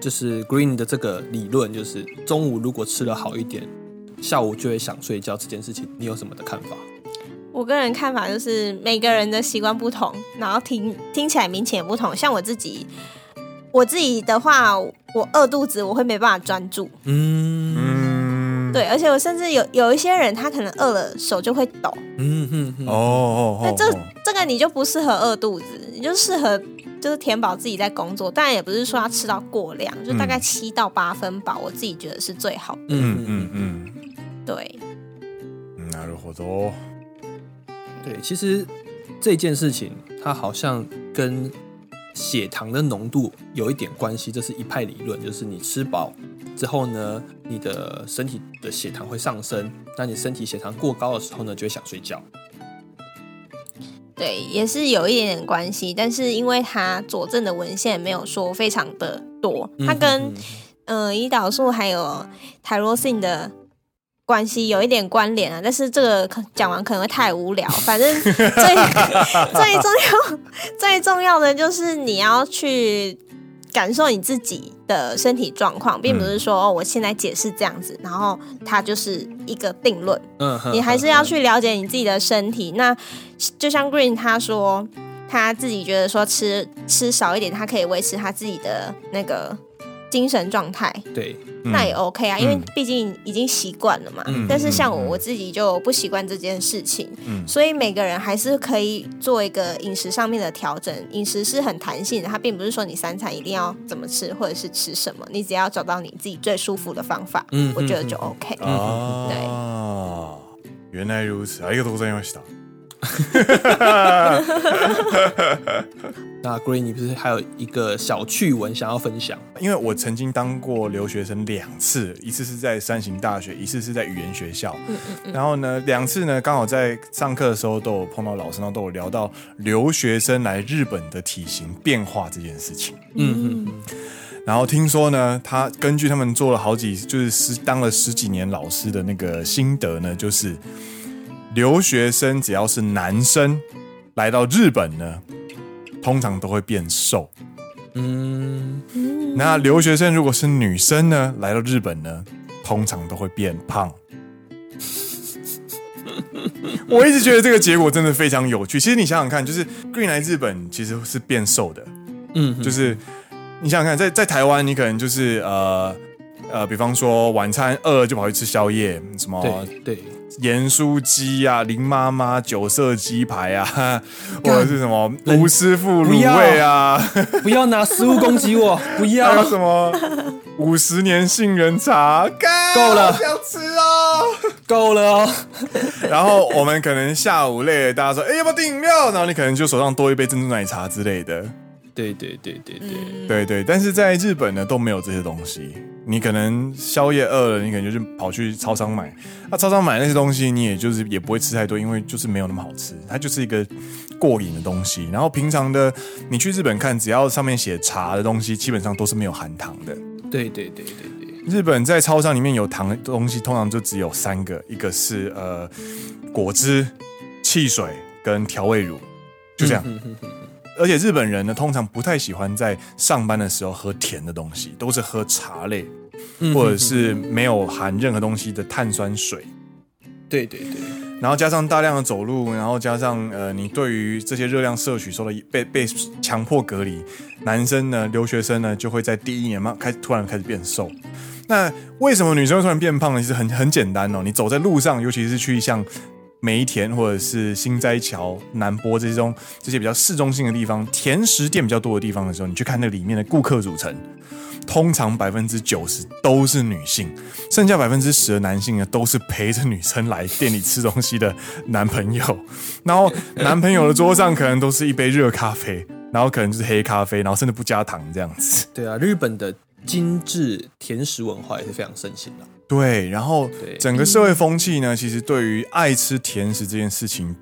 就是 Green 的这个理论，就是中午如果吃得好一点，下午就会想睡觉这件事情，你有什么的看法？我个人看法就是每个人的习惯不同，然后听听起来民情也不同。像我自己，我自己的话，我饿肚子，我会没办法专注。嗯。嗯对，而且我甚至有有一些人，他可能饿了手就会抖。嗯哼哼。哦哦哦。那这这个你就不适合饿肚子，你就适合就是填饱自己在工作，当然也不是说要吃到过量，就大概七到八分饱，我自己觉得是最好的。嗯嗯嗯。对。なるほど。对，其实这件事情它好像跟 血糖的浓度有一点关系，这是一派理论，就是你吃饱。之后呢，你的身体的血糖会上升。那你身体血糖过高的时候呢，就会想睡觉。对，也是有一点点关系，但是因为它佐证的文献没有说非常的多，它跟嗯，胰岛素还有泰罗性的关系有一点关联啊。但是这个讲完可能会太无聊，反正最最重要 最重要的就是你要去。感受你自己的身体状况，并不是说哦，我现在解释这样子，然后它就是一个定论。嗯，你还是要去了解你自己的身体。那就像 Green 他说，他自己觉得说吃吃少一点，他可以维持他自己的那个。精神状态，对，那也 OK 啊，嗯、因为毕竟已经习惯了嘛。嗯、但是像我我自己就不习惯这件事情，嗯、所以每个人还是可以做一个饮食上面的调整。饮食是很弹性的，它并不是说你三餐一定要怎么吃，或者是吃什么，你只要找到你自己最舒服的方法，嗯、我觉得就 OK。啊，对，原来如此，ありがとうございました。 那 Green，你不是还有一个小趣闻想要分享？因为我曾经当过留学生两次，一次是在山形大学，一次是在语言学校。嗯嗯嗯。然后呢，两次呢刚好在上课的时候都有碰到老师，然后都有聊到留学生来日本的体型变化这件事情。嗯嗯嗯。然后听说呢，他根据他们做了好几，就是十当了十几年老师的那个心得呢，就是留学生只要是男生来到日本呢，通常都会变瘦。嗯，那留学生如果是女生呢，来到日本呢，通常都会变胖。我一直觉得这个结果真的非常有趣。其实你想想看，就是 Green 来日本其实是变瘦的。嗯，就是。你想想看，在在台湾，你可能就是呃呃，比方说晚餐饿了就跑去吃宵夜，什么对对盐酥鸡啊、林妈妈九色鸡排啊，或者是什么吴师傅卤味啊，不要拿食物攻击我，不要。还有什么五十年杏仁茶，够了，不要吃哦，够了哦。然后我们可能下午累了，大家说，哎，要不要订饮料？然后你可能就手上多一杯珍珠奶茶之类的。对对对对对、嗯、对对，但是在日本呢都没有这些东西。你可能宵夜饿了，你可能就是跑去超商买。那、啊、超商买那些东西，你也就是也不会吃太多，因为就是没有那么好吃。它就是一个过瘾的东西。然后平常的你去日本看，只要上面写茶的东西，基本上都是没有含糖的。对对对对对。日本在超商里面有糖的东西，通常就只有三个，一个是呃果汁、汽水跟调味乳，就这样。嗯哼哼哼而且日本人呢，通常不太喜欢在上班的时候喝甜的东西，都是喝茶类，或者是没有含任何东西的碳酸水。对对对。然后加上大量的走路，然后加上呃，你对于这些热量摄取受到被被强迫隔离，男生呢，留学生呢，就会在第一年嘛开始突然开始变瘦。那为什么女生会突然变胖呢？其实很很简单哦，你走在路上，尤其是去像。梅田或者是心斋桥、南波这种这些比较市中心的地方，甜食店比较多的地方的时候，你去看那里面的顾客组成，通常百分之九十都是女性，剩下百分之十的男性呢，都是陪着女生来店里吃东西的男朋友。然后男朋友的桌上可能都是一杯热咖啡，然后可能就是黑咖啡，然后甚至不加糖这样子。对啊，日本的精致甜食文化也是非常盛行的。对，然后整个社会风气呢，其实对于爱吃甜食这件事情，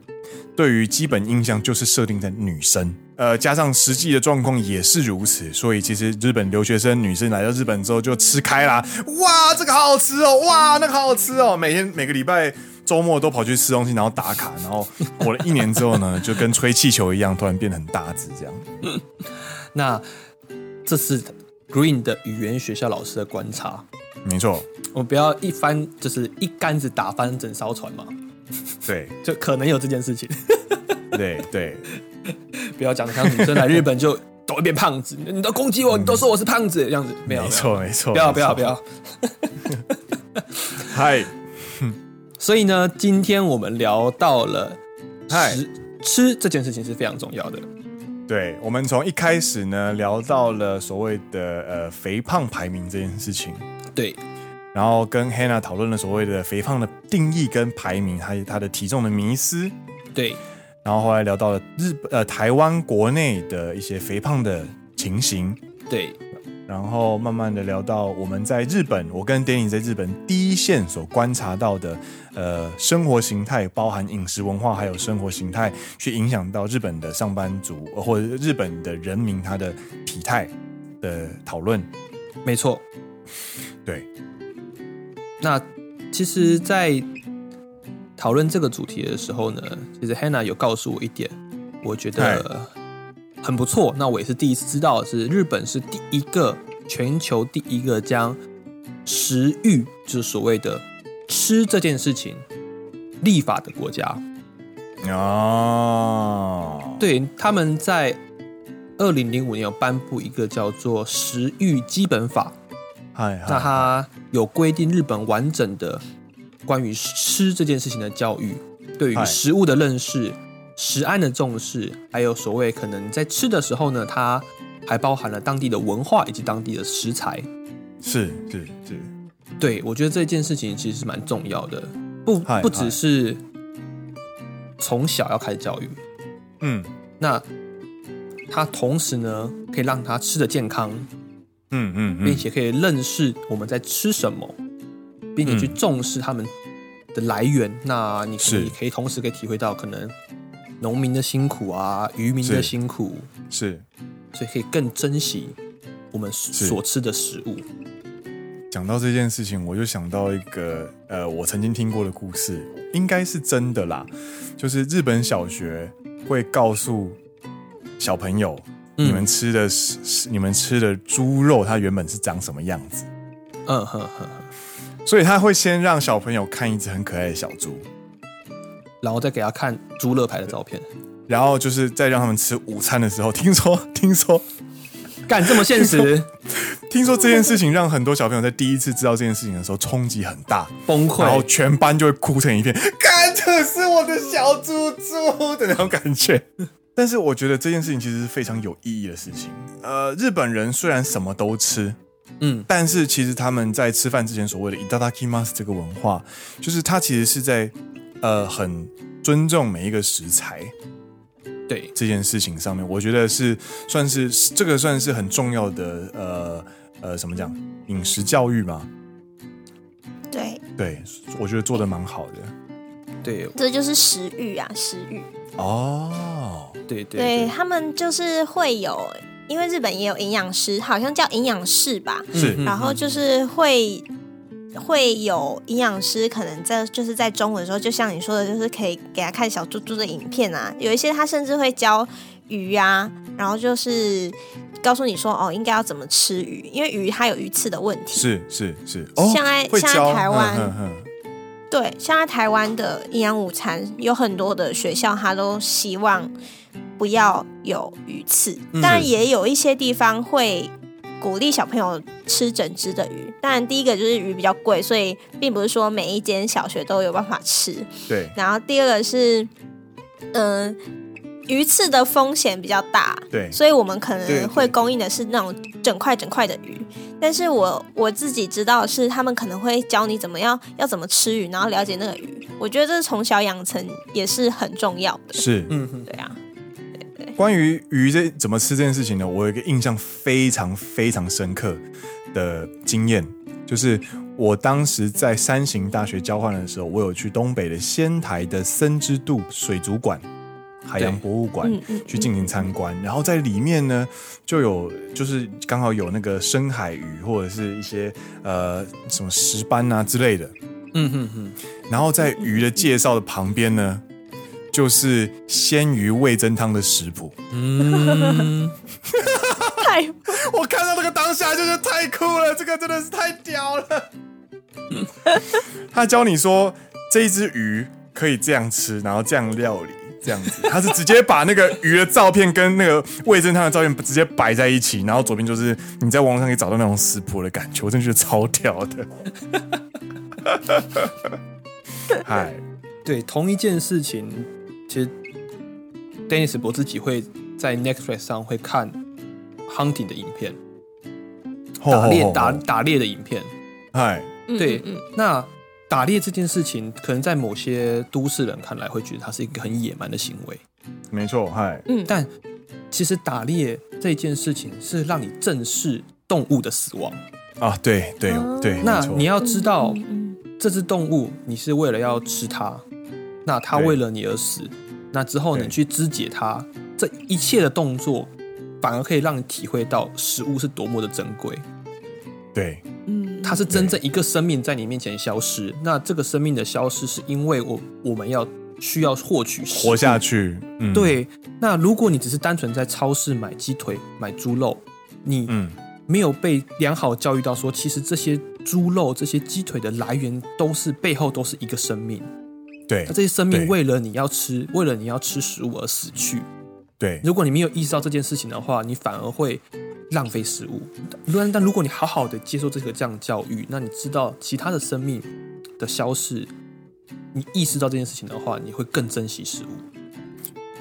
对于基本印象就是设定在女生，呃，加上实际的状况也是如此，所以其实日本留学生女生来到日本之后就吃开啦，哇，这个好好吃哦，哇，那个好好吃哦，每天每个礼拜周末都跑去吃东西，然后打卡，然后过了一年之后呢，就跟吹气球一样，突然变得很大只这样。那这是 Green 的语言学校老师的观察。没错，我们不要一翻就是一竿子打翻整艘船嘛。对，就可能有这件事情。对对，不要讲像女生来日本就都会变胖子，你都攻击我，你都说我是胖子这样子，没有，没错没错，不要不要不要。嗨，所以呢，今天我们聊到了嗨吃这件事情是非常重要的。对，我们从一开始呢聊到了所谓的呃肥胖排名这件事情。对，然后跟 Hannah 讨论了所谓的肥胖的定义跟排名，还有他的体重的迷思。对，然后后来聊到了日呃台湾国内的一些肥胖的情形。对，然后慢慢的聊到我们在日本，我跟 Danny 在日本第一线所观察到的呃生活形态，包含饮食文化还有生活形态，去影响到日本的上班族或者日本的人民他的体态的讨论。没错。对，那其实，在讨论这个主题的时候呢，其实 Hannah 有告诉我一点，我觉得很不错。那我也是第一次知道，是日本是第一个全球第一个将食欲，就是所谓的吃这件事情立法的国家。哦，对，他们在二零零五年有颁布一个叫做《食欲基本法》。那它有规定日本完整的关于吃这件事情的教育，对于食物的认识、食安的重视，还有所谓可能在吃的时候呢，它还包含了当地的文化以及当地的食材。是是是，对，我觉得这件事情其实是蛮重要的，不不只是从小要开始教育。嗯，那他同时呢，可以让他吃的健康。嗯嗯，并且可以认识我们在吃什么，并且去重视他们的来源。嗯、那你可以可以同时可以体会到可能农民的辛苦啊，渔民的辛苦，是，所以可以更珍惜我们所吃的食物。讲到这件事情，我就想到一个呃，我曾经听过的故事，应该是真的啦，就是日本小学会告诉小朋友。你们吃的是你们吃的猪肉，它原本是长什么样子？嗯哼哼，所以他会先让小朋友看一只很可爱的小猪，然后再给他看猪肋排的照片，然后就是在让他们吃午餐的时候，听说听说干这么现实听，听说这件事情让很多小朋友在第一次知道这件事情的时候冲击很大，崩溃，然后全班就会哭成一片，干这是我的小猪猪的那种感觉。但是我觉得这件事情其实是非常有意义的事情。呃，日本人虽然什么都吃，嗯，但是其实他们在吃饭之前所谓的“いただきます”这个文化，就是他其实是在 呃很尊重每一个食材，对这件事情上面，我觉得是算是这个算是很重要的呃呃怎么讲饮食教育嘛？对对，我觉得做的蛮好的。对，这就是食欲啊，食欲。哦，对对，对他们就是会有，因为日本也有营养师，好像叫营养师吧，是，然后就是会会有营养师，可能在就是在中文的时候，就像你说的，就是可以给他看小猪猪的影片啊，有一些他甚至会教鱼啊，然后就是告诉你说哦，应该要怎么吃鱼，因为鱼它有鱼刺的问题，是是是，像在、哦、现在台湾。嗯嗯对，像在台湾的营养午餐，有很多的学校，他都希望不要有鱼刺，当然也有一些地方会鼓励小朋友吃整只的鱼。当然，第一个就是鱼比较贵，所以并不是说每一间小学都有办法吃。对。然后第二个是，嗯、呃。鱼刺的风险比较大，对，所以我们可能会供应的是那种整块整块的鱼。但是我我自己知道是，他们可能会教你怎么样要怎么吃鱼，然后了解那个鱼。我觉得这是从小养成也是很重要的。是，嗯，对啊。关于鱼这怎么吃这件事情呢？我有一个印象非常非常深刻的经验，就是我当时在山形大学交换的时候，我有去东北的仙台的森之渡水族馆。海洋博物馆去进行参观，然后在里面呢，就有就是刚好有那个深海鱼或者是一些呃什么石斑啊之类的，嗯哼哼。然后在鱼的介绍的旁边呢，就是鲜鱼味噌汤的食谱。嗯，太，我看到那个当下就是太酷了，这个真的是太屌了。他教你说这一只鱼可以这样吃，然后这样料理。这样子，他是直接把那个鱼的照片跟那个味噌汤的照片直接摆在一起，然后左边就是你在网络上可以找到那种食谱的感觉，我真的觉得超屌的。嗨，对，同一件事情，其实 Dennis 我自己会在 Netflix 上会看 hunting 的影片，打猎打打猎的影片。嗨，对，那。打猎这件事情，可能在某些都市人看来会觉得它是一个很野蛮的行为。没错，嗨，嗯，但其实打猎这件事情是让你正视动物的死亡啊，对对对。那你要知道，这只动物你是为了要吃它，那他为了你而死，那之后你去肢解他，这一切的动作反而可以让你体会到食物是多么的珍贵。对。嗯它是真正一个生命在你面前消失，那这个生命的消失是因为我我们要需要获取活下去。嗯，对。那如果你只是单纯在超市买鸡腿、买猪肉，你嗯没有被良好教育到说，其实这些猪肉、这些鸡腿的来源都是背后都是一个生命。对，那这些生命为了你要吃，为了你要吃食物而死去。对，如果你没有意识到这件事情的话，你反而会。浪费食物，但但如果你好好的接受这个这样的教育，那你知道其他的生命的消逝，你意识到这件事情的话，你会更珍惜食物。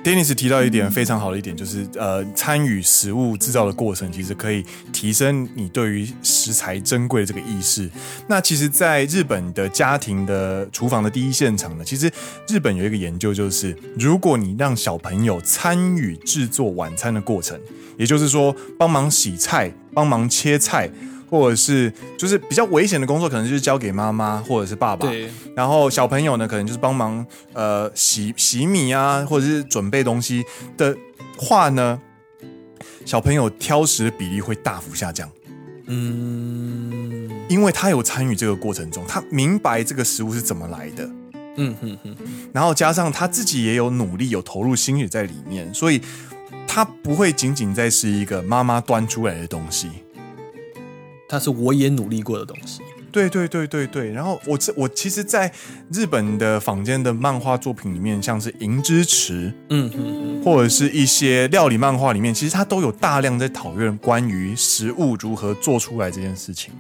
Dennis 提到一点非常好的一点，就是呃，参与食物制造的过程，其实可以提升你对于食材珍贵的这个意识。那其实，在日本的家庭的厨房的第一现场呢，其实日本有一个研究，就是如果你让小朋友参与制作晚餐的过程，也就是说帮忙洗菜、帮忙切菜。或者是就是比较危险的工作，可能就是交给妈妈或者是爸爸。对。然后小朋友呢，可能就是帮忙呃洗洗米啊，或者是准备东西的话呢，小朋友挑食的比例会大幅下降。嗯，因为他有参与这个过程中，他明白这个食物是怎么来的。嗯哼哼。然后加上他自己也有努力，有投入心血在里面，所以他不会仅仅在是一个妈妈端出来的东西。它是我也努力过的东西，对对对对对。然后我这我其实，在日本的坊间的漫画作品里面，像是《银之匙》，嗯嗯，或者是一些料理漫画里面，其实它都有大量在讨论关于食物如何做出来这件事情。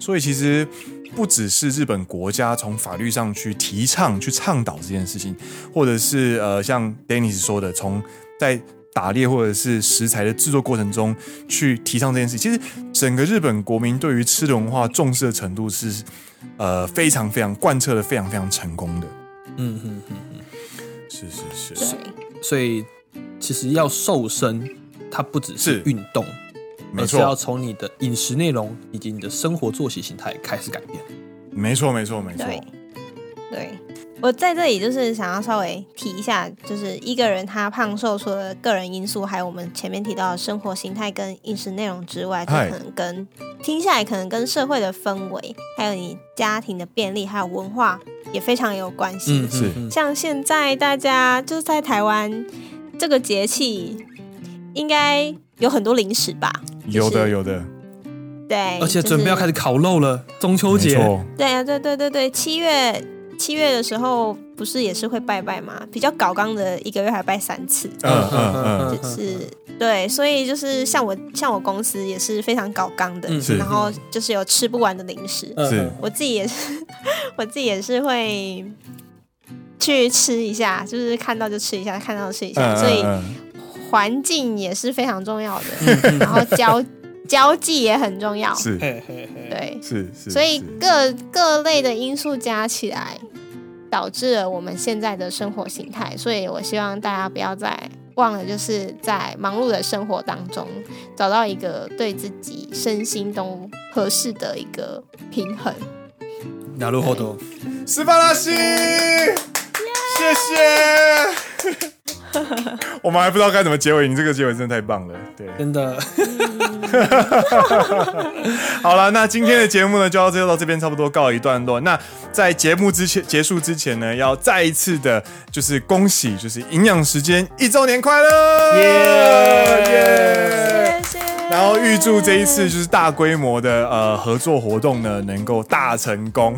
所以其实不只是日本国家从法律上去提倡、去倡导这件事情，或者是呃，像 Dennis 说的，从在打猎或者是食材的制作过程中去提倡这件事，其实整个日本国民对于吃的文化重视的程度是，呃，非常非常贯彻的非常非常成功的。嗯嗯嗯嗯，是是是。所以其实要瘦身，它不只是运动，而是要从你的饮食内容以及你的生活作息形态开始改变。没错没错没错。对。对我在这里就是想要稍微提一下，就是一个人他胖瘦，除了个人因素，还有我们前面提到的生活形态跟饮食内容之外，就可能跟听下来可能跟社会的氛围，还有你家庭的便利，还有文化也非常有关系。嗯，是。像现在大家就是在台湾这个节气，应该有很多零食吧？有的，有的。对，而且准备要开始烤肉了，中秋节。对啊，对对对对，七月。七月的时候不是也是会拜拜吗？比较搞刚的一个月还拜三次，嗯嗯嗯，就是对，所以就是像我像我公司也是非常搞刚的，然后就是有吃不完的零食，是我自己也是 我自己也是会去吃一下，就是看到就吃一下，看到就吃一下，所以环境也是非常重要的，然后交。交际也很重要，是，对，是是，所以各各类的因素加起来，导致了我们现在的生活形态。所以我希望大家不要再忘了，就是在忙碌的生活当中，找到一个对自己身心都合适的一个平衡。なるほど，斯巴拉西，谢谢。 我们还不知道该怎么结尾，你这个结尾真的太棒了，对，真的。好了，那今天的节目呢，就到这到这边差不多告一段落。那在节目之前结束之前呢，要再一次的，就是恭喜，就是营养时间一周年快乐，耶耶！谢谢。然后预祝这一次就是大规模的呃合作活动呢，能够大成功。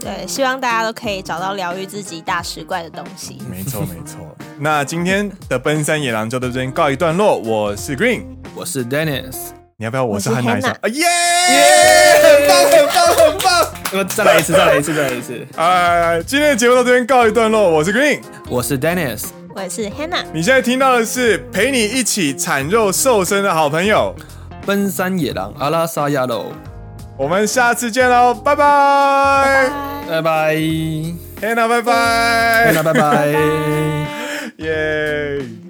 对，希望大家都可以找到疗愈自己大食怪的东西。没错，没错。那今天的奔山野狼就到这边告一段落。我是 Green，我是 Dennis。你要不要？我是汉娜。耶耶！很棒，很棒，很棒！呃，再来一次，再来一次，再来一次。哎，今天的节目到这边告一段落。我是 Green，我是 Dennis，我是 Hannah。你现在听到的是陪你一起产肉瘦身的好朋友——奔山野狼阿拉萨亚喽。我们下次见喽，拜拜，拜拜，黑娜，拜拜，黑娜，拜拜，耶。